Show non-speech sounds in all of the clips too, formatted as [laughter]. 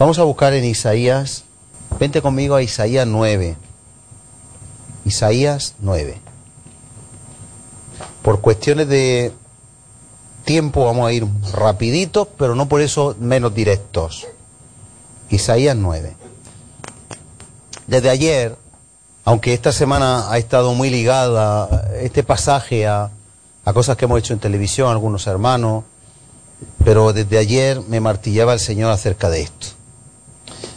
Vamos a buscar en Isaías. Vente conmigo a Isaías 9. Isaías 9. Por cuestiones de tiempo vamos a ir rapiditos, pero no por eso menos directos. Isaías 9. Desde ayer aunque esta semana ha estado muy ligada este pasaje a, cosas que hemos hecho en televisión, algunos hermanos, pero desde ayer me martillaba el Señor acerca de esto.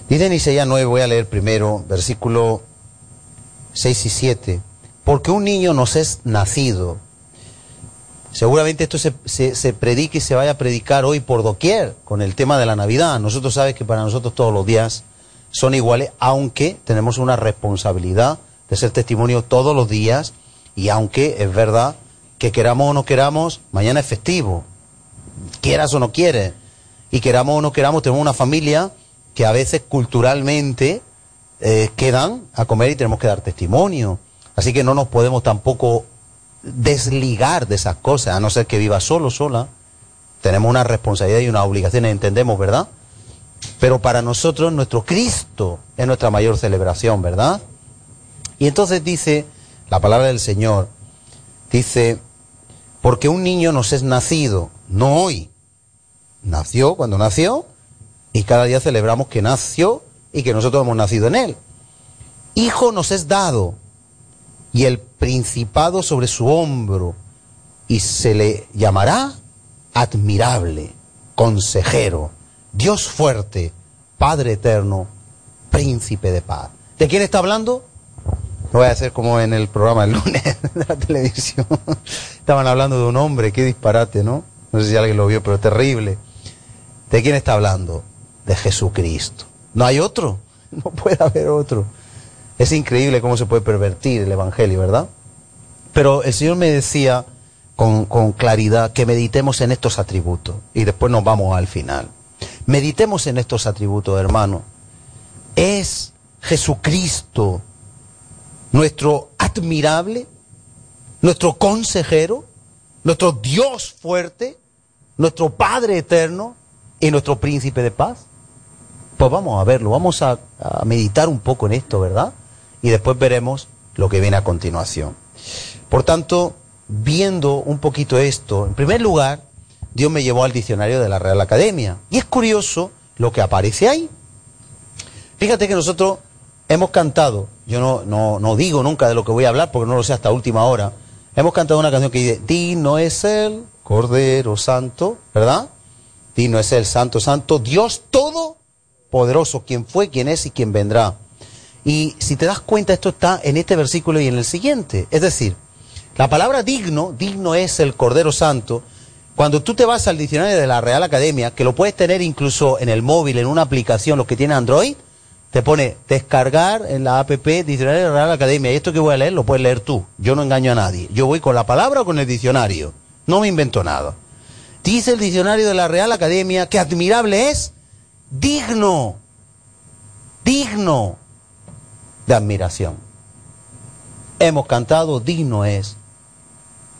Dice en Isaías 9, voy a leer primero, versículo 6 y 7, porque un niño nos es nacido. Seguramente esto se, se, se predique y se vaya a predicar hoy por doquier con el tema de la Navidad. Nosotros sabes que para nosotros todos los días son iguales, aunque tenemos una responsabilidad de ser testimonio todos los días y aunque es verdad que queramos o no queramos, mañana es festivo, quieras o no quieres, y queramos o no queramos, tenemos una familia que a veces culturalmente eh, quedan a comer y tenemos que dar testimonio. Así que no nos podemos tampoco desligar de esas cosas, a no ser que viva solo, sola. Tenemos una responsabilidad y una obligación, entendemos, ¿verdad? Pero para nosotros nuestro Cristo es nuestra mayor celebración, ¿verdad? Y entonces dice la palabra del Señor, dice, porque un niño nos es nacido, no hoy, nació cuando nació, y cada día celebramos que nació y que nosotros hemos nacido en él. Hijo nos es dado, y el principado sobre su hombro, y se le llamará admirable, consejero Dios fuerte, Padre eterno, príncipe de paz. ¿De quién está hablando? No voy a hacer como en el programa el lunes [laughs] de la televisión. Estaban hablando de un hombre, qué disparate, ¿no? No sé si alguien lo vio, pero terrible. ¿De quién está hablando? De Jesucristo. ¿No hay otro? [laughs] No puede haber otro. Es increíble cómo se puede pervertir el Evangelio, ¿verdad? Pero el Señor me decía con, claridad que meditemos en estos atributos y después nos vamos al final. Meditemos en estos atributos, hermano. Es Jesucristo nuestro admirable, nuestro consejero, nuestro Dios fuerte, nuestro Padre eterno y nuestro príncipe de paz. Pues vamos a verlo, vamos a, meditar un poco en esto, ¿verdad? Y después veremos lo que viene a continuación. Por tanto, viendo un poquito esto, en primer lugar, Dios me llevó al diccionario de la Real Academia. Y es curioso lo que aparece ahí. Fíjate que nosotros hemos cantado, yo no, no, digo nunca de lo que voy a hablar porque no lo sé hasta última hora, hemos cantado una canción que dice, Dino es el Cordero Santo, ¿verdad? Dino es el Santo Santo, Dios Todopoderoso, quien fue, quien es y quien vendrá. Y si te das cuenta, esto está en este versículo y en el siguiente. Es decir, la palabra digno, digno es el Cordero Santo, cuando tú te vas al diccionario de la Real Academia, que lo puedes tener incluso en el móvil, en una aplicación, los que tienen Android, te pone descargar en la app Diccionario de la Real Academia. Y esto que voy a leer lo puedes leer tú. Yo no engaño a nadie. Yo voy con la palabra o con el diccionario. No me invento nada. Dice el diccionario de la Real Academia que admirable es digno, digno de admiración. Hemos cantado, digno es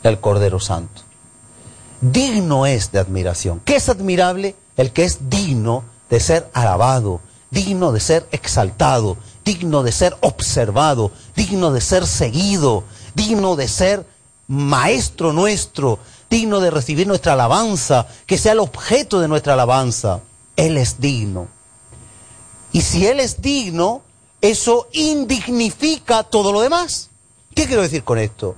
el Cordero Santo digno es de admiración. ¿Qué es admirable? El que es digno de ser alabado, digno de ser exaltado, digno de ser observado, digno de ser seguido, digno de ser maestro nuestro, digno de recibir nuestra alabanza, que sea el objeto de nuestra alabanza. Él es digno. Y si Él es digno, eso indignifica todo lo demás. ¿Qué quiero decir con esto?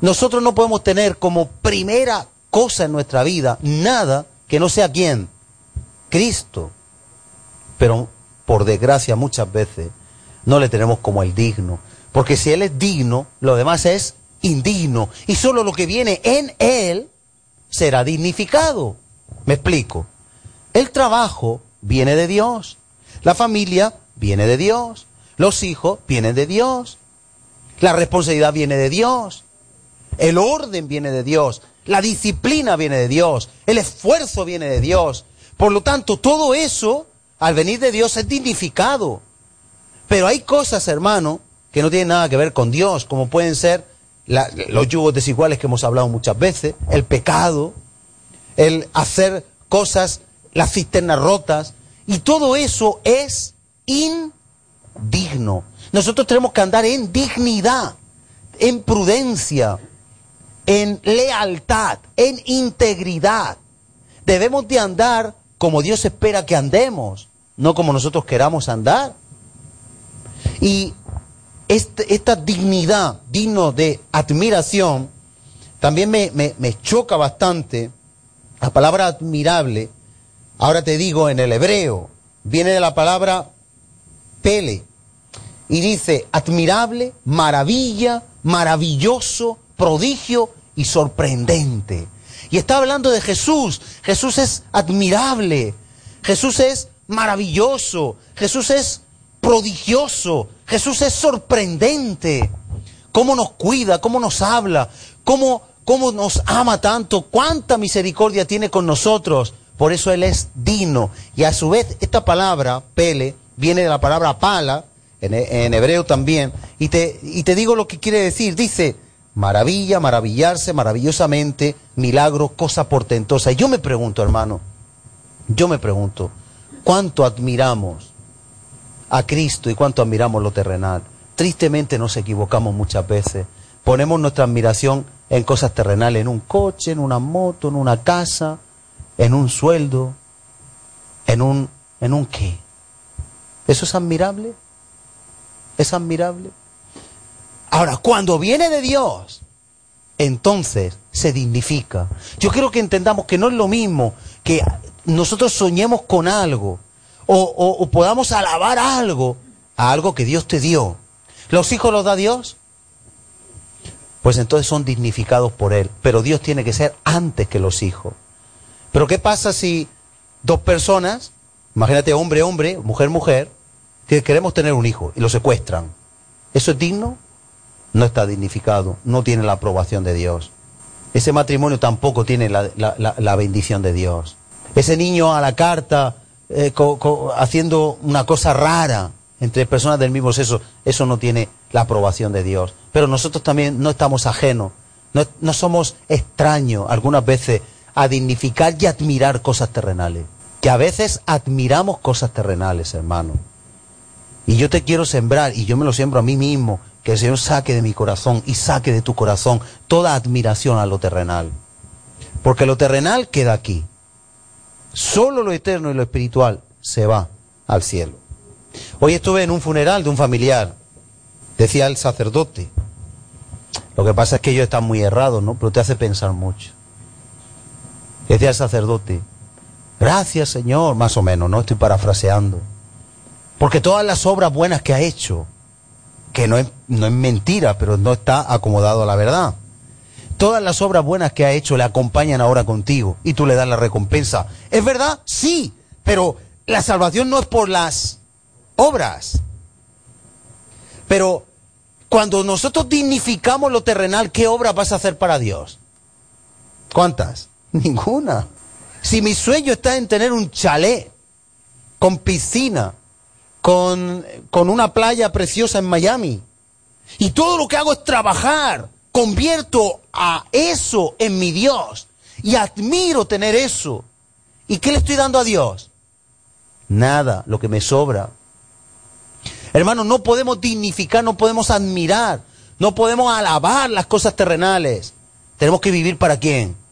Nosotros no podemos tener como primera cosa en nuestra vida, nada que no sea quién, Cristo. Pero por desgracia muchas veces no le tenemos como el digno, porque si Él es digno, lo demás es indigno, y solo lo que viene en Él será dignificado. Me explico. El trabajo viene de Dios. La familia viene de Dios, los hijos vienen de Dios, la responsabilidad viene de Dios, el orden viene de Dios, la disciplina viene de Dios, el esfuerzo viene de Dios. Por lo tanto, todo eso, al venir de Dios, es dignificado. Pero hay cosas, hermano, que no tienen nada que ver con Dios, como pueden ser los yugos desiguales que hemos hablado muchas veces, el pecado, el hacer cosas, las cisternas rotas, y todo eso es indigno. Nosotros tenemos que andar en dignidad, en prudencia, en lealtad, en integridad. Debemos de andar como Dios espera que andemos, no como nosotros queramos andar. Y este, esta dignidad, digno de admiración, también me, me choca bastante. La palabra admirable, ahora te digo en el hebreo, viene de la palabra pele. Y dice admirable, maravilla, maravilloso, prodigio y sorprendente. Y está hablando de Jesús. Jesús es admirable. Jesús es maravilloso. Jesús es prodigioso. Jesús es sorprendente. Cómo nos cuida, cómo nos habla, cómo, cómo nos ama tanto, cuánta misericordia tiene con nosotros. Por eso Él es digno. Y a su vez, esta palabra, pele, viene de la palabra pala, en, hebreo también. Y te, y te digo lo que quiere decir. Dice, maravilla, maravillarse maravillosamente, milagro, cosa portentosa. Y yo me pregunto, hermano, yo me pregunto, ¿cuánto admiramos a Cristo y cuánto admiramos lo terrenal? Tristemente nos equivocamos muchas veces. Ponemos nuestra admiración en cosas terrenales, en un coche, en una moto, en una casa, en un sueldo, en un, en un qué. ¿Eso es admirable? ¿Es admirable? Ahora, cuando viene de Dios, entonces se dignifica. Yo quiero que entendamos que no es lo mismo que nosotros soñemos con algo o, podamos alabar algo a algo que Dios te dio. ¿Los hijos los da Dios? Pues entonces son dignificados por Él. Pero Dios tiene que ser antes que los hijos. Pero ¿qué pasa si dos personas, imagínate hombre, hombre, mujer, mujer, que queremos tener un hijo y lo secuestran? ¿Eso es digno? no está dignificado, no tiene la aprobación de Dios. Ese matrimonio tampoco tiene la, bendición de Dios. Ese niño a la carta eh, haciendo una cosa rara entre personas del mismo sexo, eso no tiene la aprobación de Dios. Pero nosotros también no estamos ajenos, no, no somos extraños algunas veces a dignificar y admirar cosas terrenales. Que a veces admiramos cosas terrenales, hermano. Y yo te quiero sembrar, y yo me lo siembro a mí mismo, que el Señor saque de mi corazón y saque de tu corazón toda admiración a lo terrenal. Porque lo terrenal queda aquí. Solo lo eterno y lo espiritual se va al cielo. Hoy estuve en un funeral de un familiar. Decía el sacerdote. Lo que pasa es que ellos están muy errados, ¿no? Pero te hace pensar mucho. Decía el sacerdote. Gracias, Señor, más o menos, ¿no? Estoy parafraseando. Porque todas las obras buenas que ha hecho, que no es, no es mentira, pero no está acomodado a la verdad. Todas las obras buenas que ha hecho le acompañan ahora contigo y tú le das la recompensa. ¿Es verdad? Sí, pero la salvación no es por las obras. Pero cuando nosotros dignificamos lo terrenal, ¿qué obra vas a hacer para Dios? ¿Cuántas? Ninguna. Si mi sueño está en tener un chalet con piscina, con, con una playa preciosa en Miami. Y todo lo que hago es trabajar. Convierto a eso en mi Dios. Y admiro tener eso. ¿Y qué le estoy dando a Dios? Nada, lo que me sobra. Hermanos, no podemos dignificar, no podemos admirar, no podemos alabar las cosas terrenales. Tenemos que vivir para quién?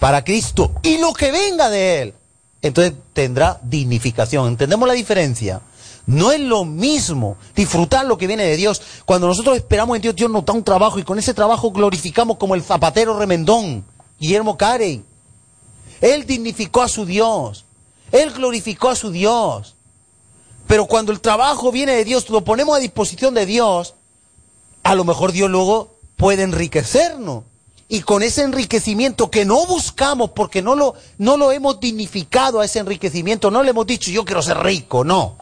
Para Cristo. Y lo que venga de Él. Entonces tendrá dignificación. ¿Entendemos la diferencia? No es lo mismo disfrutar lo que viene de Dios. Cuando nosotros esperamos en Dios, Dios nos da un trabajo y con ese trabajo glorificamos como el zapatero remendón, Guillermo Carey. Él dignificó a su Dios. Él glorificó a su Dios. Pero cuando el trabajo viene de Dios, lo ponemos a disposición de Dios, a lo mejor Dios luego puede enriquecernos. Y con ese enriquecimiento que no buscamos porque no lo, no lo hemos dignificado a ese enriquecimiento, no le hemos dicho yo quiero ser rico, no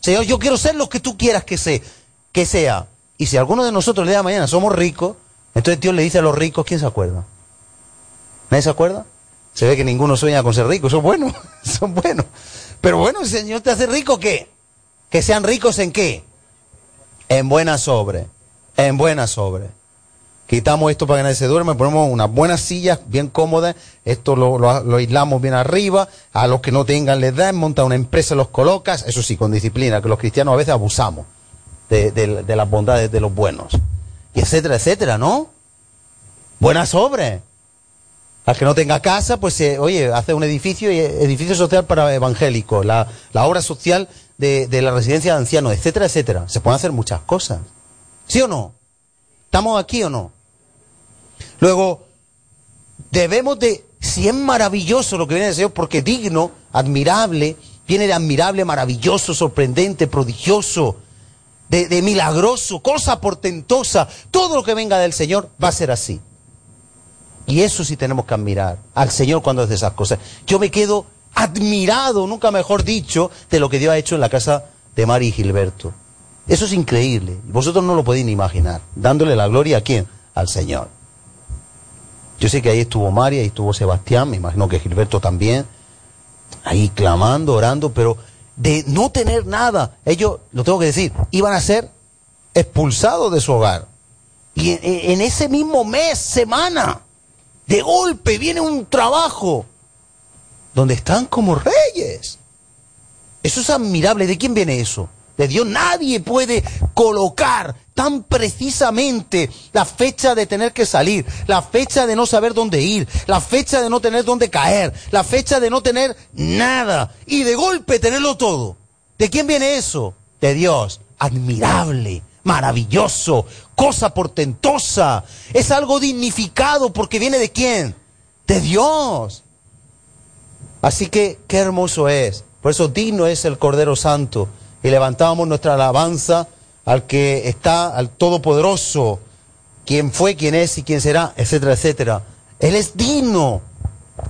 Señor, yo quiero ser lo que tú quieras que, sea, que sea. Y si alguno de nosotros le da mañana somos ricos, entonces Dios le dice a los ricos, ¿quién se acuerda? ¿Nadie se acuerda? Se ve que ninguno sueña con ser rico, son buenos, [laughs] son buenos. Pero bueno, el Señor te hace rico, ¿qué? Que sean ricos en qué? En buenas obras, en buenas obras. Quitamos esto para que nadie se duerma, ponemos unas buenas sillas bien cómodas, esto lo, aislamos bien arriba, a los que no tengan les dan, monta una empresa, los colocas, eso sí, con disciplina, que los cristianos a veces abusamos de, de las bondades de los buenos. Y etcétera, etcétera, ¿no? Buenas obras. Al que no tenga casa, pues oye, hace un edificio, edificio social para evangélicos, la, obra social de, de, la residencia de ancianos, etcétera, etcétera. Se pueden hacer muchas cosas. ¿Sí o no? ¿Estamos aquí o no? Luego, debemos de, si es maravilloso lo que viene del Señor, porque digno, admirable, viene de admirable, maravilloso, sorprendente, prodigioso, de, de milagroso, cosa portentosa, todo lo que venga del Señor va a ser así. Y eso sí tenemos que admirar al Señor cuando hace esas cosas. Yo me quedo admirado, nunca mejor dicho, de lo que Dios ha hecho en la casa de Mari y Gilberto. Eso es increíble. Vosotros no lo podéis ni imaginar. Dándole la gloria a quién? Al Señor. Yo sé que ahí estuvo María, ahí estuvo Sebastián, me imagino que Gilberto también. Ahí clamando, orando, pero de no tener nada, ellos, lo tengo que decir, iban a ser expulsados de su hogar. Y en ese mismo mes, semana, de golpe viene un trabajo donde están como reyes. Eso es admirable. ¿De quién viene eso? De Dios. Nadie puede colocar tan precisamente la fecha de tener que salir, la fecha de no saber dónde ir, la fecha de no tener dónde caer, la fecha de no tener nada y de golpe tenerlo todo. ¿De quién viene eso? De Dios. Admirable maravilloso, cosa portentosa. Es algo dignificado porque viene de quién? De Dios. Así que qué hermoso es. Por eso digno es el Cordero Santo. Y levantábamos nuestra alabanza al que está, al Todopoderoso, quien fue, quién es y quién será, etcétera, etcétera. Él es digno.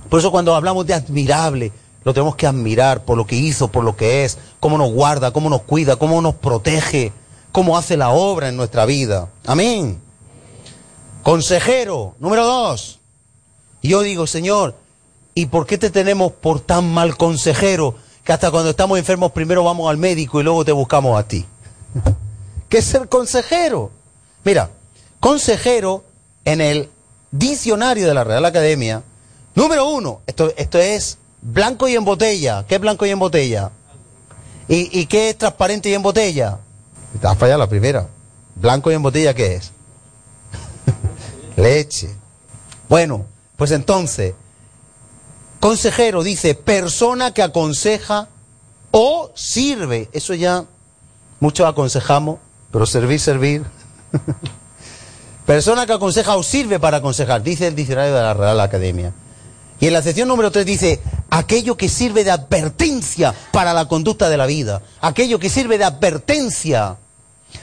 Por eso cuando hablamos de admirable, lo tenemos que admirar por lo que hizo, por lo que es, cómo nos guarda, cómo nos cuida, cómo nos protege cómo hace la obra en nuestra vida. Amén. Consejero, número dos. yo digo, Señor, ¿y por qué te tenemos por tan mal consejero que hasta cuando estamos enfermos primero vamos al médico y luego te buscamos a ti? [laughs] ¿Qué es ser consejero? Mira, consejero en el diccionario de la Real Academia, número uno, esto, esto es blanco y en botella. ¿Qué es blanco y en botella? ¿Y, ¿Y qué es transparente y en botella? Has fallado la primera. Blanco y en botella, ¿qué es? [laughs] Leche. Bueno, pues entonces, consejero dice persona que aconseja o sirve. Eso ya muchos aconsejamos, pero servir, servir. [laughs] persona que aconseja o sirve para aconsejar, dice el diccionario de la Real Academia. Y en la sección número 3 dice, aquello que sirve de advertencia para la conducta de la vida, aquello que sirve de advertencia,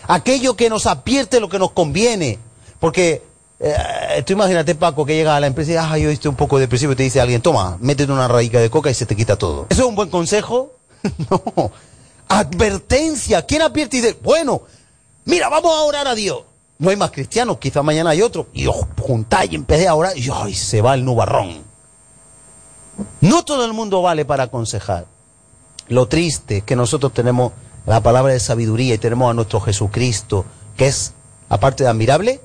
aquello que nos advierte lo que nos conviene. Porque eh, tú imagínate, Paco, que llega a la empresa y ah, yo estoy un poco depresivo y te dice alguien, toma, métete una raíca de coca y se te quita todo. ¿Eso es un buen consejo? [laughs] no. Advertencia. ¿Quién advierte y dice, bueno, mira, vamos a orar a Dios? No hay más cristianos, quizá mañana hay otro. Y os juntáis y empecé a orar y ay, se va el nubarrón. No todo el mundo vale para aconsejar. Lo triste es que nosotros tenemos la palabra de sabiduría y tenemos a nuestro Jesucristo, que es, aparte de admirable,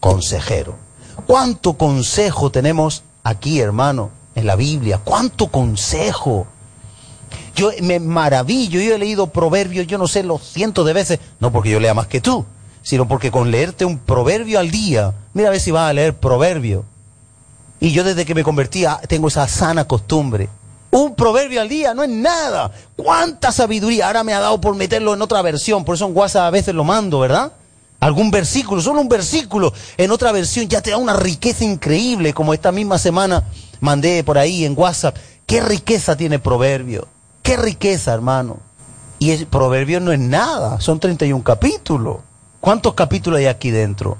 consejero. ¿Cuánto consejo tenemos aquí, hermano, en la Biblia? ¿Cuánto consejo? Yo me maravillo, yo he leído proverbios, yo no sé, los cientos de veces, no porque yo lea más que tú, sino porque con leerte un proverbio al día, mira a ver si vas a leer proverbio, y yo desde que me convertía tengo esa sana costumbre. Un proverbio al día no es nada. ¿Cuánta sabiduría? Ahora me ha dado por meterlo en otra versión. Por eso en WhatsApp a veces lo mando, ¿verdad? Algún versículo, solo un versículo en otra versión ya te da una riqueza increíble, como esta misma semana mandé por ahí en WhatsApp. ¿Qué riqueza tiene proverbio? ¿Qué riqueza, hermano? Y el proverbio no es nada, son 31 capítulos. ¿Cuántos capítulos hay aquí dentro?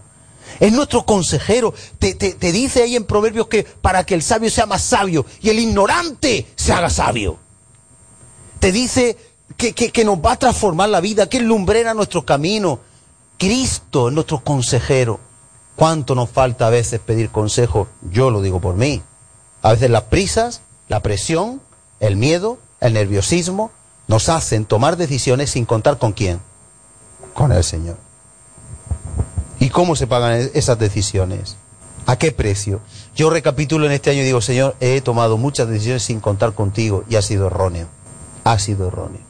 Es nuestro consejero. Te, dice ahí en Proverbios que para que el sabio sea más sabio y el ignorante se haga sabio. Te dice que, que, nos va a transformar la vida, que lumbrera nuestro camino. Cristo es nuestro consejero. ¿Cuánto nos falta a veces pedir consejo? Yo lo digo por mí. A veces las prisas, la presión, el miedo, el nerviosismo nos hacen tomar decisiones sin contar con quién. Con el Señor. ¿Y cómo se pagan esas decisiones? ¿A qué precio? Yo recapitulo en este año y digo, Señor, he tomado muchas decisiones sin contar contigo y ha sido erróneo. Ha sido erróneo.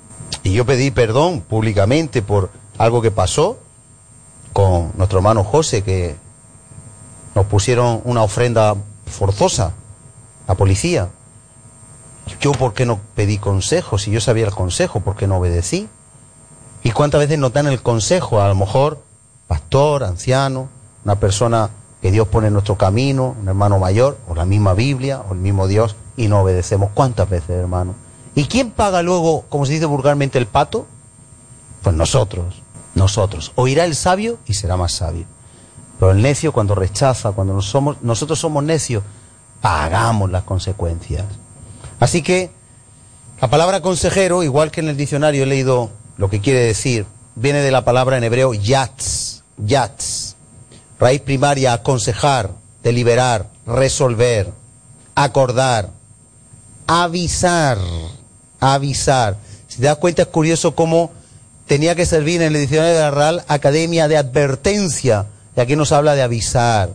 Y yo pedí perdón públicamente por algo que pasó con nuestro hermano José, que nos pusieron una ofrenda forzosa, la policía. Yo, ¿por qué no pedí consejo? Si yo sabía el consejo, ¿por qué no obedecí? ¿Y cuántas veces nos dan el consejo? A lo mejor, pastor, anciano, una persona que Dios pone en nuestro camino, un hermano mayor, o la misma Biblia, o el mismo Dios, y no obedecemos. ¿Cuántas veces, hermano? ¿Y quién paga luego, como se dice vulgarmente, el pato? Pues nosotros, nosotros. Oirá el sabio y será más sabio. Pero el necio cuando rechaza, cuando nosotros somos necios, pagamos las consecuencias. Así que la palabra consejero, igual que en el diccionario he leído lo que quiere decir, viene de la palabra en hebreo yatz, yatz Raíz primaria, aconsejar, deliberar, resolver, acordar, avisar, avisar. Si te das cuenta es curioso cómo tenía que servir en el diccionario de la Real Academia de Advertencia, y aquí nos habla de avisar,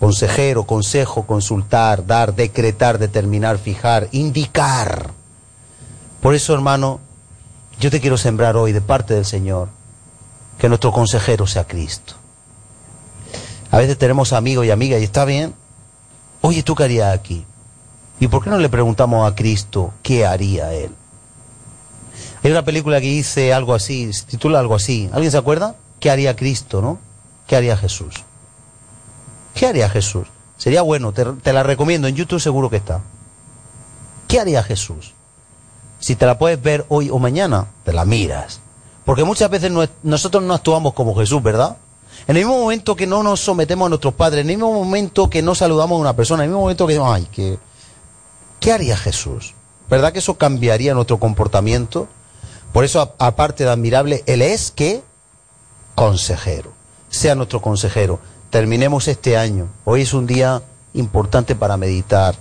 consejero, consejo, consultar, dar, decretar, determinar, fijar, indicar. Por eso, hermano, yo te quiero sembrar hoy de parte del Señor que nuestro consejero sea Cristo. A veces tenemos amigos y amigas y está bien. Oye, ¿tú qué harías aquí? ¿Y por qué no le preguntamos a Cristo qué haría Él? Hay una película que dice algo así, se titula algo así. ¿Alguien se acuerda? ¿Qué haría Cristo, no? ¿Qué haría Jesús? ¿Qué haría Jesús? Sería bueno, te, la recomiendo, en YouTube seguro que está. ¿Qué haría Jesús? Si te la puedes ver hoy o mañana, te la miras. Porque muchas veces nosotros no actuamos como Jesús, ¿verdad? En el mismo momento que no nos sometemos a nuestros padres, en el mismo momento que no saludamos a una persona, en el mismo momento que ay, ¿qué, ¿qué haría Jesús? ¿Verdad que eso cambiaría nuestro comportamiento? Por eso, aparte de admirable, Él es que consejero. Sea nuestro consejero. Terminemos este año. Hoy es un día importante para meditar.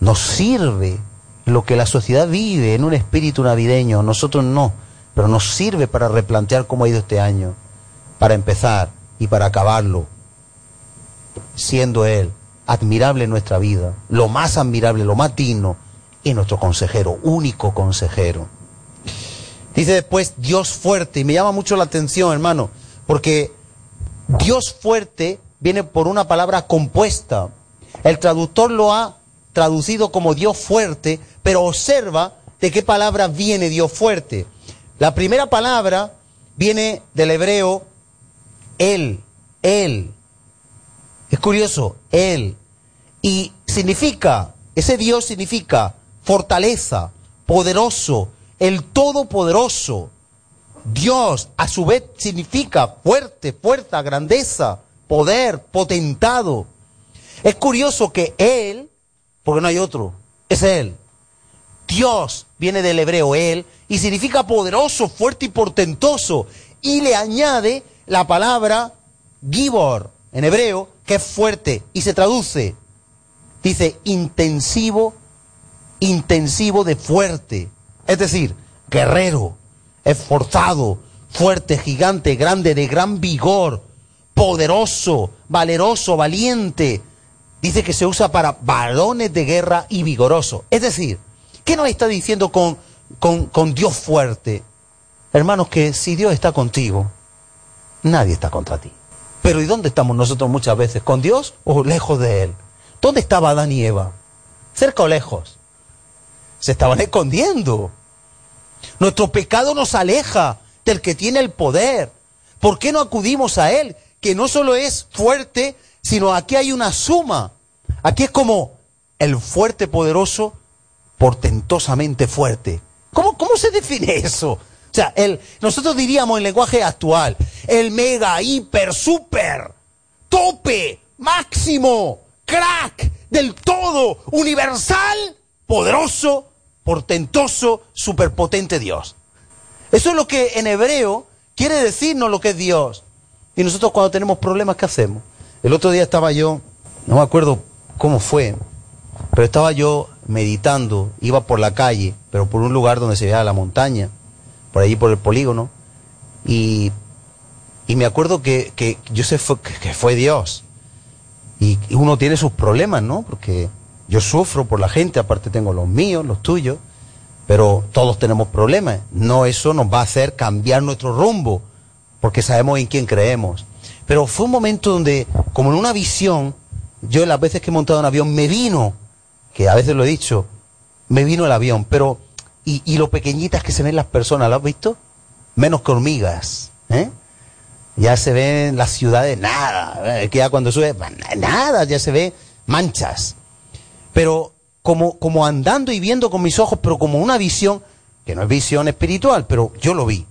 Nos sirve lo que la sociedad vive en un espíritu navideño. Nosotros no. Pero nos sirve para replantear cómo ha ido este año. Para empezar, y para acabarlo, siendo Él admirable en nuestra vida, lo más admirable, lo más digno, y nuestro consejero, único consejero. Dice después Dios fuerte, y me llama mucho la atención, hermano, porque Dios fuerte viene por una palabra compuesta. El traductor lo ha traducido como Dios fuerte, pero observa de qué palabra viene Dios fuerte. La primera palabra viene del hebreo él, Él. Es curioso, Él. Y significa, ese Dios significa fortaleza, poderoso, el todopoderoso. Dios a su vez significa fuerte, fuerza, grandeza, poder, potentado. Es curioso que Él, porque no hay otro, es Él. Dios viene del hebreo Él y significa poderoso, fuerte y portentoso. Y le añade la palabra gibor en hebreo, que es fuerte y se traduce, dice intensivo, intensivo de fuerte, es decir, guerrero, esforzado, fuerte, gigante, grande, de gran vigor, poderoso, valeroso, valiente. Dice que se usa para varones de guerra y vigoroso. Es decir, ¿qué nos está diciendo con, con, con Dios fuerte? Hermanos, que si Dios está contigo, nadie está contra ti. Pero ¿y dónde estamos nosotros muchas veces? ¿Con Dios o lejos de Él? ¿Dónde estaba Adán y Eva? ¿Cerca o lejos? Se estaban escondiendo. Nuestro pecado nos aleja del que tiene el poder. ¿Por qué no acudimos a Él? Que no solo es fuerte, sino aquí hay una suma. Aquí es como el fuerte poderoso, portentosamente fuerte. ¿Cómo, cómo se define eso? O sea, el, nosotros diríamos en lenguaje actual, el mega, hiper, super, tope, máximo, crack, del todo, universal, poderoso, portentoso, superpotente Dios. Eso es lo que en hebreo quiere decirnos lo que es Dios. Y nosotros cuando tenemos problemas, ¿qué hacemos? El otro día estaba yo, no me acuerdo cómo fue, pero estaba yo meditando, iba por la calle, pero por un lugar donde se veía la montaña, por allí por el polígono, y, y me acuerdo que, que yo sé fue, que fue Dios. Y uno tiene sus problemas, ¿no? Porque yo sufro por la gente, aparte tengo los míos, los tuyos, pero todos tenemos problemas. No eso nos va a hacer cambiar nuestro rumbo, porque sabemos en quién creemos. Pero fue un momento donde, como en una visión, yo las veces que he montado un avión me vino, que a veces lo he dicho, me vino el avión, pero, y, y lo pequeñitas que se ven las personas, ¿lo has visto? Menos que hormigas, ¿eh? Ya se ven las ciudades, nada, que ya cuando sube, nada, ya se ve manchas. Pero como, como andando y viendo con mis ojos, pero como una visión, que no es visión espiritual, pero yo lo vi.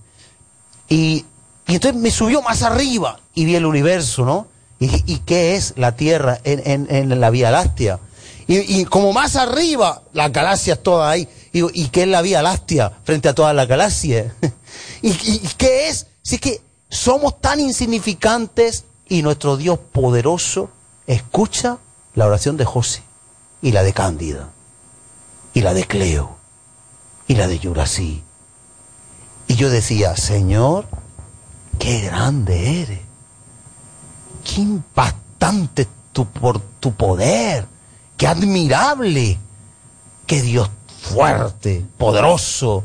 Y, y entonces me subió más arriba y vi el universo, ¿no? ¿Y, y qué es la Tierra en, la Vía Láctea? Y, como más arriba, las galaxias todas ahí. Y, ¿Y qué es la Vía Láctea frente a todas las galaxias? [laughs] ¿Y, ¿Y, qué es? Si es que somos tan insignificantes y nuestro Dios poderoso escucha la oración de José y la de Cándida y la de Cleo y la de Yurasí. Y yo decía, Señor, qué grande eres. Qué impactante tu, por tu poder. Qué admirable. Qué Dios fuerte, poderoso.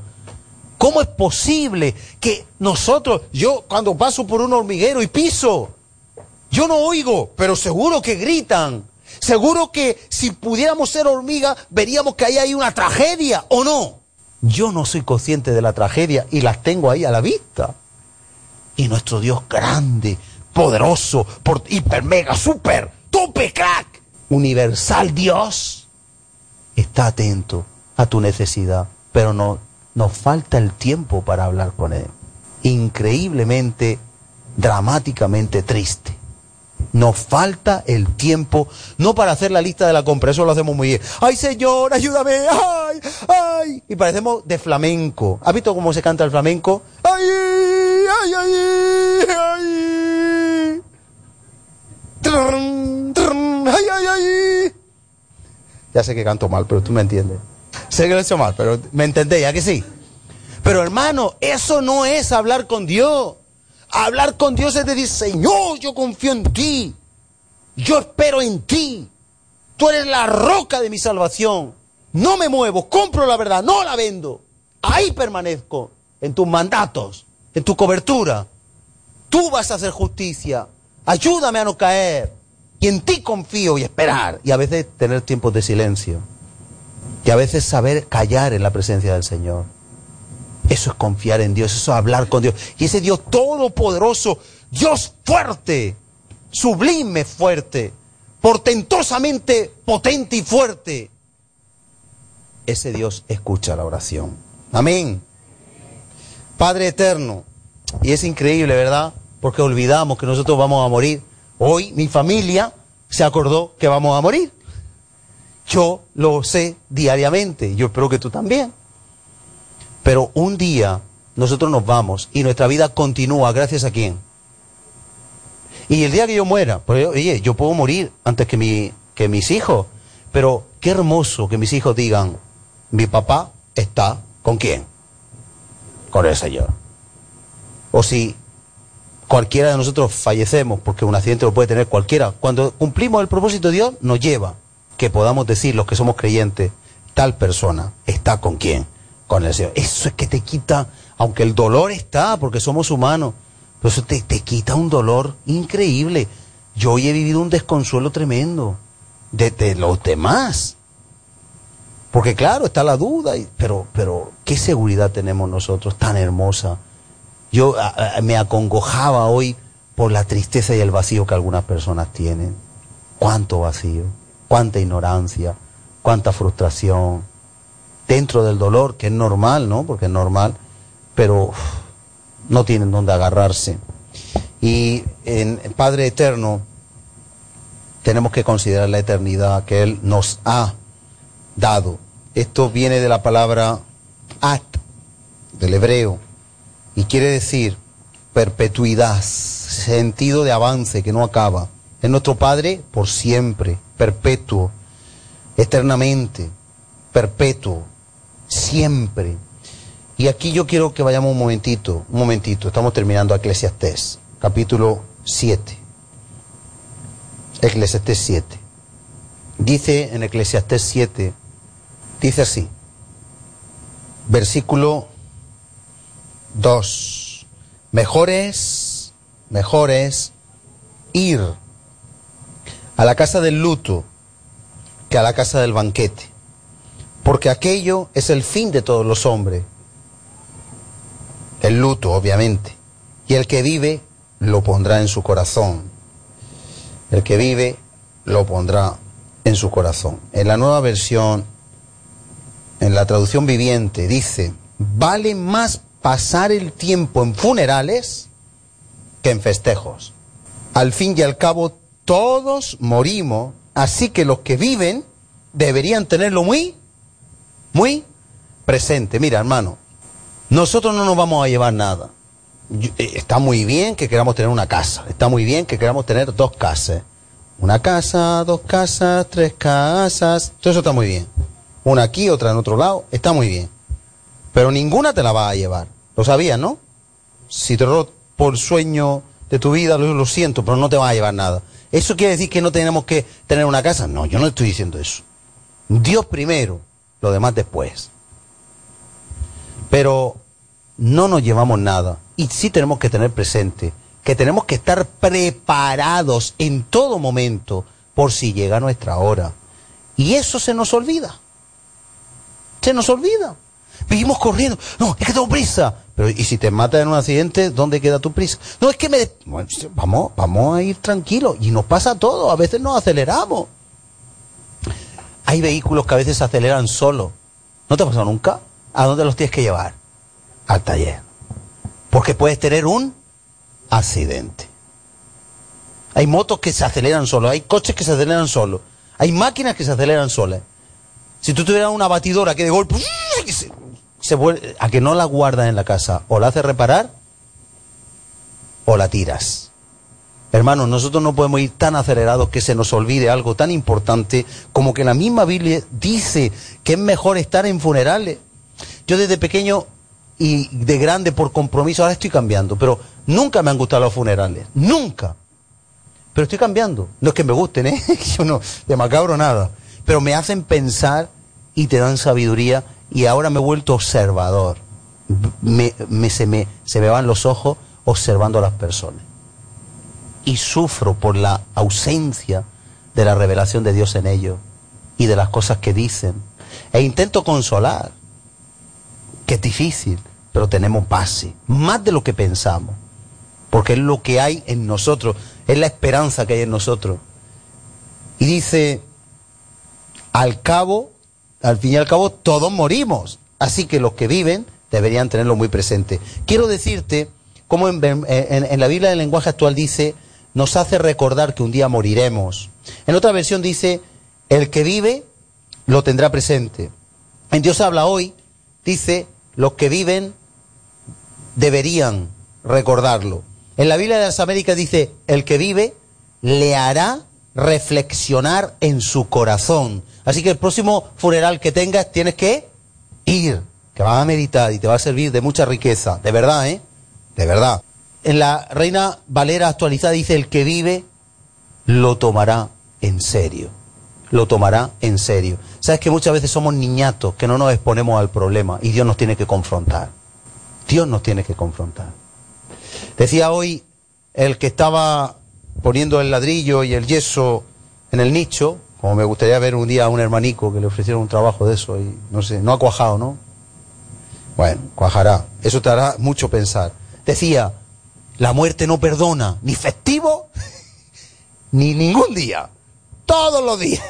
¿Cómo es posible que nosotros, yo cuando paso por un hormiguero y piso, yo no oigo, pero seguro que gritan. Seguro que si pudiéramos ser hormigas, veríamos que ahí hay una tragedia, ¿o no? Yo no soy consciente de la tragedia y las tengo ahí a la vista. Y nuestro Dios grande, poderoso, por, hiper, mega, super, tope, crack, universal Dios, está atento a tu necesidad, pero no, nos falta el tiempo para hablar con Él. Increíblemente, dramáticamente triste. Nos falta el tiempo, no para hacer la lista de la compra, eso lo hacemos muy bien. ¡Ay, Señor, ayúdame! ¡Ay, ay! Y parecemos de flamenco. ¿Has visto cómo se canta el flamenco? ¡Ay, ay, ay! ¡Ay! ¡Trrr, trrr, ay, ay, ay! Ya sé que canto mal, pero tú me entiendes. Sé que lo he hecho mal, pero me entendéis, ¿ya que sí? Pero hermano, eso no es hablar con Dios. Hablar con Dios es decir, Señor, yo confío en ti. Yo espero en ti. Tú eres la roca de mi salvación. No me muevo, compro la verdad, no la vendo. Ahí permanezco, en tus mandatos, en tu cobertura. Tú vas a hacer justicia. Ayúdame a no caer. Y en ti confío y esperar. Y a veces tener tiempos de silencio. Y a veces saber callar en la presencia del Señor. Eso es confiar en Dios, eso es hablar con Dios. Y ese Dios todopoderoso, Dios fuerte, sublime fuerte, portentosamente potente y fuerte. Ese Dios escucha la oración. Amén. Padre eterno. Y es increíble, ¿verdad? Porque olvidamos que nosotros vamos a morir. Hoy mi familia se acordó que vamos a morir. Yo lo sé diariamente. Yo espero que tú también. Pero un día nosotros nos vamos y nuestra vida continúa gracias a quién. Y el día que yo muera, pues, oye, yo puedo morir antes que, mi, que mis hijos, pero qué hermoso que mis hijos digan, mi papá está con quién? Con el Señor. O si cualquiera de nosotros fallecemos, porque un accidente lo puede tener cualquiera, cuando cumplimos el propósito de Dios, nos lleva que podamos decir los que somos creyentes, tal persona está con quién? Con el Señor. Eso es que te quita, aunque el dolor está, porque somos humanos, pero eso te, te quita un dolor increíble. Yo hoy he vivido un desconsuelo tremendo de, de los demás. Porque claro, está la duda, y, pero, pero ¿qué seguridad tenemos nosotros tan hermosa? Yo me acongojaba hoy por la tristeza y el vacío que algunas personas tienen. ¿Cuánto vacío? ¿Cuánta ignorancia? ¿Cuánta frustración? Dentro del dolor, que es normal, ¿no? Porque es normal, pero no tienen dónde agarrarse. Y en Padre Eterno tenemos que considerar la eternidad que Él nos ha dado. Esto viene de la palabra at, del hebreo, y quiere decir perpetuidad, sentido de avance que no acaba. Es nuestro Padre por siempre, perpetuo, eternamente, perpetuo, siempre. Y aquí yo quiero que vayamos un momentito, un momentito, estamos terminando Eclesiastés, capítulo 7. Eclesiastés 7. Dice en Eclesiastés 7, dice así, versículo 2, mejor es, mejor es ir a la casa del luto que a la casa del banquete, porque aquello es el fin de todos los hombres, el luto obviamente, y el que vive lo pondrá en su corazón, el que vive lo pondrá en su corazón. En la nueva versión, en la traducción viviente, dice, vale más pasar el tiempo en funerales que en festejos. Al fin y al cabo, todos morimos, así que los que viven deberían tenerlo muy, muy presente. Mira, hermano, nosotros no nos vamos a llevar nada. Eh, está muy bien que queramos tener una casa, está muy bien que queramos tener dos casas. Una casa, dos casas, tres casas, todo eso está muy bien. Una aquí, otra en otro lado, está muy bien. Pero ninguna te la va a llevar. Lo sabías, ¿no? Si te robó por sueño de tu vida, lo, lo siento, pero no te va a llevar nada. ¿Eso quiere decir que no tenemos que tener una casa? No, yo no estoy diciendo eso. Dios primero, lo demás después. Pero no nos llevamos nada. Y sí tenemos que tener presente que tenemos que estar preparados en todo momento por si llega nuestra hora. Y eso se nos olvida. Se nos olvida. Vivimos corriendo. No, es que tengo prisa. Pero ¿y si te matas en un accidente, dónde queda tu prisa? No, es que me... vamos, vamos a ir tranquilos. Y nos pasa todo. A veces nos aceleramos. Hay vehículos que a veces se aceleran solo. ¿No te ha pasado nunca? ¿A dónde los tienes que llevar? Al taller. Porque puedes tener un accidente. Hay motos que se aceleran solos, hay coches que se aceleran solos, hay máquinas que se aceleran solas. Si tú tuvieras una batidora que de golpe se, vuelve, a que no la guardas en la casa, o la haces reparar, o la tiras. Hermanos, nosotros no podemos ir tan acelerados que se nos olvide algo tan importante como que la misma Biblia dice que es mejor estar en funerales. Yo desde pequeño y de grande por compromiso, ahora estoy cambiando, pero nunca me han gustado los funerales, nunca. Pero estoy cambiando. No es que me gusten, ¿eh? [laughs] Yo no, de macabro nada. Pero me hacen pensar y te dan sabiduría y ahora me he vuelto observador. Me, se, me, se me van los ojos observando a las personas. Y sufro por la ausencia de la revelación de Dios en ellos y de las cosas que dicen. E intento consolar, que es difícil, pero tenemos base, más de lo que pensamos, porque es lo que hay en nosotros, es la esperanza que hay en nosotros. Y dice, al cabo, al fin y al cabo, todos morimos, así que los que viven deberían tenerlo muy presente. Quiero decirte, como en, la Biblia del lenguaje actual dice, nos hace recordar que un día moriremos. En otra versión dice, el que vive lo tendrá presente. En Dios habla hoy, dice, los que viven deberían recordarlo. En la Biblia de las Américas dice, el que vive le hará reflexionar en su corazón. Así que el próximo funeral que tengas tienes que ir, que vas a meditar y te va a servir de mucha riqueza. De verdad, ¿eh? De verdad. En la Reina Valera actualizada dice, el que vive lo tomará en serio. Lo tomará en serio. Sabes que muchas veces somos niñatos que no nos exponemos al problema y Dios nos tiene que confrontar. Dios nos tiene que confrontar. Decía hoy el que estaba poniendo el ladrillo y el yeso en el nicho, como me gustaría ver un día a un hermanico que le ofrecieron un trabajo de eso y no sé, no ha cuajado, ¿no? Bueno, cuajará. Eso te hará mucho pensar. Decía, la muerte no perdona ni festivo [laughs] ni ningún día. Todos los días.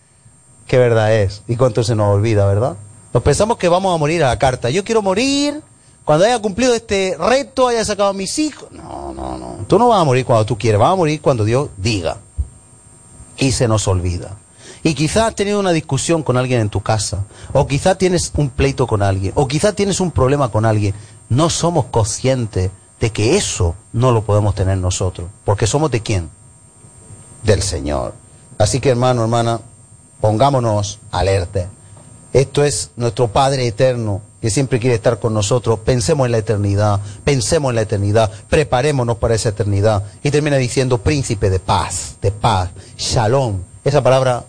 [laughs] Qué verdad es. Y cuánto se nos olvida, ¿verdad? Nos pensamos que vamos a morir a la carta. Yo quiero morir cuando haya cumplido este reto, haya sacado a mis hijos. No, no, no. Tú no vas a morir cuando tú quieres, vas a morir cuando Dios diga. Y se nos olvida. Y quizás has tenido una discusión con alguien en tu casa, o quizás tienes un pleito con alguien, o quizás tienes un problema con alguien. no somos conscientes de que eso no lo podemos tener nosotros. Porque somos de quién? Del Señor. Así que hermano, hermana, pongámonos alerta. Esto es nuestro Padre eterno que siempre quiere estar con nosotros. Pensemos en la eternidad, pensemos en la eternidad, preparémonos para esa eternidad. Y termina diciendo príncipe de paz, de paz, shalom. Esa palabra,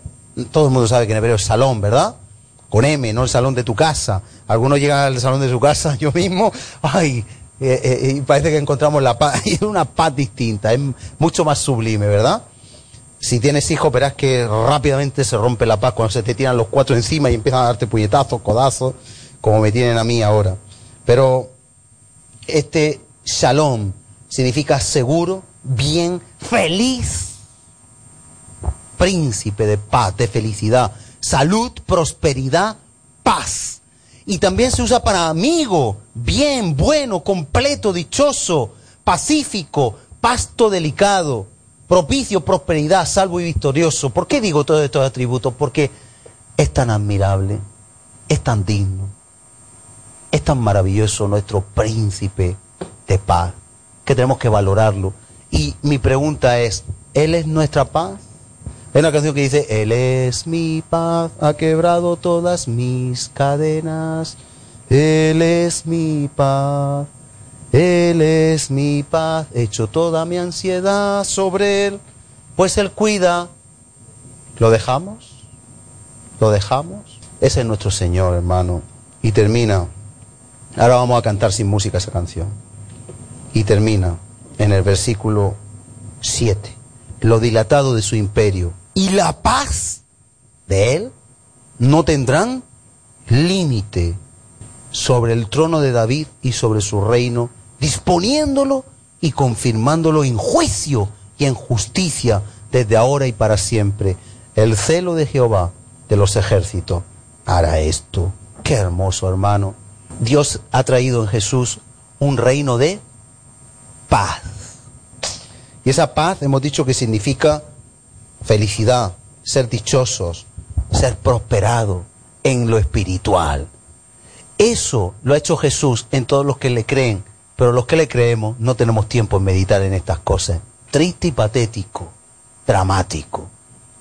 todo el mundo sabe que en hebreo es salón, ¿verdad? Con M, no el salón de tu casa. Algunos llegan al salón de su casa, [laughs] yo mismo, ay, eh, eh, y parece que encontramos la paz, y [laughs] es una paz distinta, es mucho más sublime, ¿verdad? Si tienes hijos, verás que rápidamente se rompe la paz cuando se te tiran los cuatro encima y empiezan a darte puñetazos, codazos, como me tienen a mí ahora. Pero este shalom significa seguro, bien, feliz, príncipe de paz, de felicidad, salud, prosperidad, paz. Y también se usa para amigo, bien, bueno, completo, dichoso, pacífico, pasto delicado propicio, prosperidad, salvo y victorioso. ¿Por qué digo todos estos atributos? Porque es tan admirable, es tan digno, es tan maravilloso nuestro príncipe de paz, que tenemos que valorarlo. Y mi pregunta es, ¿Él es nuestra paz? Hay una canción que dice, Él es mi paz, ha quebrado todas mis cadenas, Él es mi paz. Él es mi paz, hecho toda mi ansiedad sobre Él, pues Él cuida. ¿Lo dejamos? ¿Lo dejamos? Ese es nuestro Señor, hermano. Y termina. Ahora vamos a cantar sin música esa canción. Y termina en el versículo 7. Lo dilatado de su imperio y la paz de Él no tendrán límite sobre el trono de David y sobre su reino disponiéndolo y confirmándolo en juicio y en justicia desde ahora y para siempre. El celo de Jehová de los ejércitos hará esto. Qué hermoso, hermano. Dios ha traído en Jesús un reino de paz. Y esa paz hemos dicho que significa felicidad, ser dichosos, ser prosperado en lo espiritual. Eso lo ha hecho Jesús en todos los que le creen pero los que le creemos no tenemos tiempo en meditar en estas cosas. Triste y patético, dramático.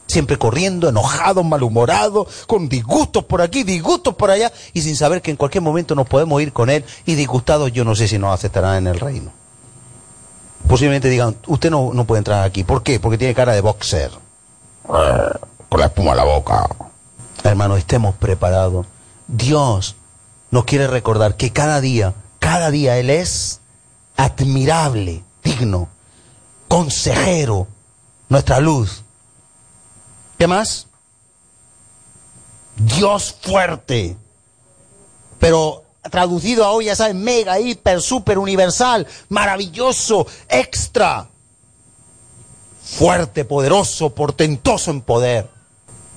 Siempre corriendo, enojado, malhumorado, con disgustos por aquí, disgustos por allá, y sin saber que en cualquier momento nos podemos ir con él, y disgustados yo no sé si nos aceptarán en el reino. Posiblemente digan, usted no, no puede entrar aquí. ¿Por qué? Porque tiene cara de boxer. Con la espuma en la boca. Hermano, estemos preparados. Dios nos quiere recordar que cada día cada día Él es admirable, digno, consejero, nuestra luz. ¿Qué más? Dios fuerte. Pero traducido a hoy, ya saben, mega, hiper, super, universal, maravilloso, extra. Fuerte, poderoso, portentoso en poder.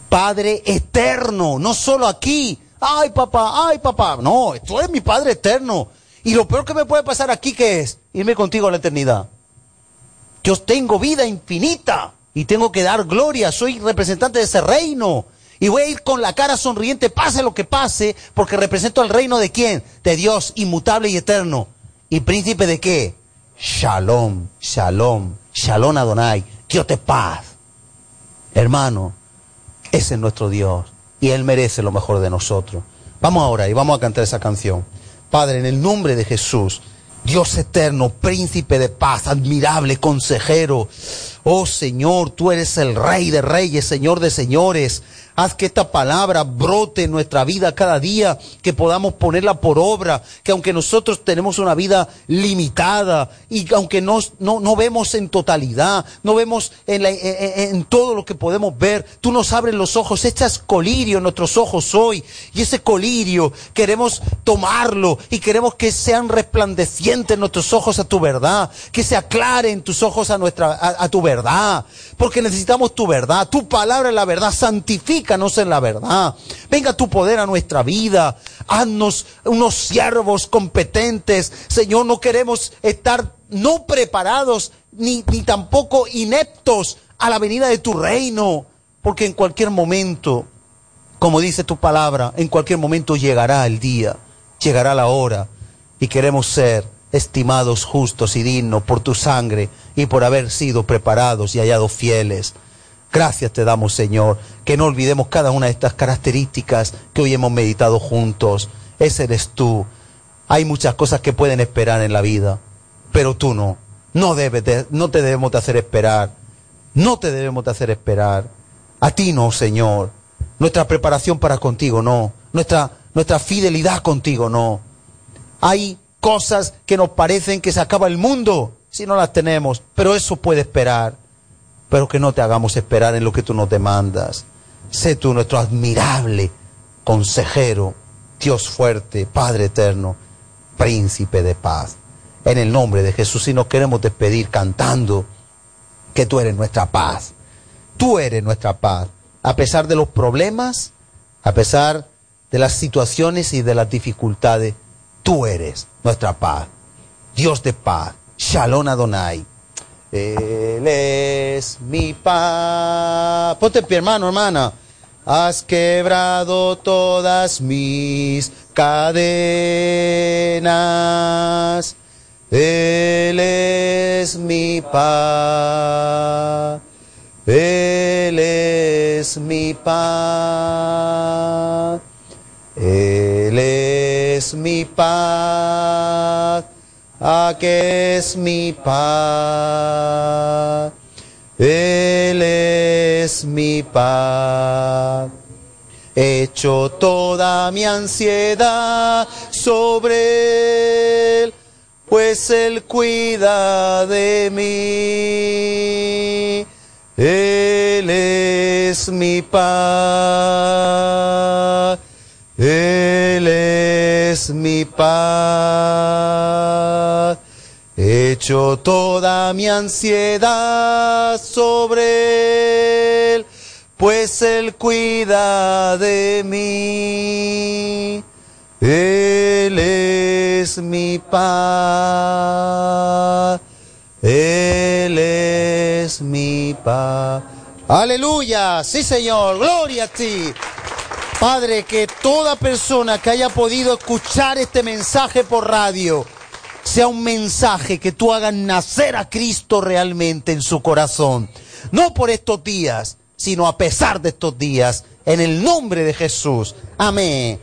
Padre eterno, no solo aquí. Ay, papá, ay, papá. No, esto es mi Padre eterno. Y lo peor que me puede pasar aquí, ¿qué es? Irme contigo a la eternidad. Yo tengo vida infinita y tengo que dar gloria. Soy representante de ese reino. Y voy a ir con la cara sonriente, pase lo que pase, porque represento al reino de quién? De Dios, inmutable y eterno. ¿Y príncipe de qué? Shalom, shalom, shalom Adonai. Dios te paz. Hermano, ese es nuestro Dios. Y Él merece lo mejor de nosotros. Vamos ahora y vamos a cantar esa canción. Padre, en el nombre de Jesús, Dios eterno, príncipe de paz, admirable consejero. Oh Señor, tú eres el rey de reyes, Señor de señores. Haz que esta palabra brote en nuestra vida cada día, que podamos ponerla por obra, que aunque nosotros tenemos una vida limitada y aunque no, no, vemos en totalidad, no vemos en, en, todo lo que podemos ver, tú nos abres los ojos, echas colirio en nuestros ojos hoy y ese colirio queremos tomarlo y queremos que sean resplandecientes nuestros ojos a tu verdad, que se aclaren tus ojos a, nuestra, a tu verdad, porque necesitamos tu verdad, tu palabra es la verdad, santifica en la verdad. Venga tu poder a nuestra vida. Haznos unos siervos competentes. Señor, no queremos estar no preparados ni, ni tampoco ineptos a la venida de tu reino. Porque en cualquier momento, como dice tu palabra, en cualquier momento llegará el día, llegará la hora. y queremos ser estimados justos y dignos por tu sangre y por haber sido preparados y hallados fieles. Gracias te damos, Señor, que no olvidemos cada una de estas características que hoy hemos meditado juntos. Ese eres tú. Hay muchas cosas que pueden esperar en la vida, pero tú no. No, debes de- no te debemos de hacer esperar. No te debemos de hacer esperar. A ti no, Señor. Nuestra preparación para contigo no. Nuestra, nuestra fidelidad contigo no. Hay cosas que nos parecen que se acaba el mundo si no las tenemos, pero eso puede esperar. Pero que no te hagamos esperar en lo que tú nos demandas. Sé tú nuestro admirable consejero, Dios fuerte, Padre eterno, príncipe de paz. En el nombre de Jesús y nos queremos despedir cantando que tú eres nuestra paz. Tú eres nuestra paz. A pesar de los problemas, a pesar de las situaciones y de las dificultades, tú eres nuestra paz. Dios de paz. Shalom Adonai. Él es mi paz. Ponte pie, hermano, hermana. Has quebrado todas mis cadenas. Él es mi paz. Él es mi paz. Es mi paz. Aquí es mi paz. Él es mi paz. Echo toda mi ansiedad sobre Él, pues Él cuida de mí. Él es mi paz. Es mi paz. Echo toda mi ansiedad sobre Él, pues Él cuida de mí. Él es mi paz. Él es mi paz. Aleluya, sí Señor, gloria a ti. Padre, que toda persona que haya podido escuchar este mensaje por radio sea un mensaje que tú hagas nacer a Cristo realmente en su corazón. No por estos días, sino a pesar de estos días. En el nombre de Jesús. Amén.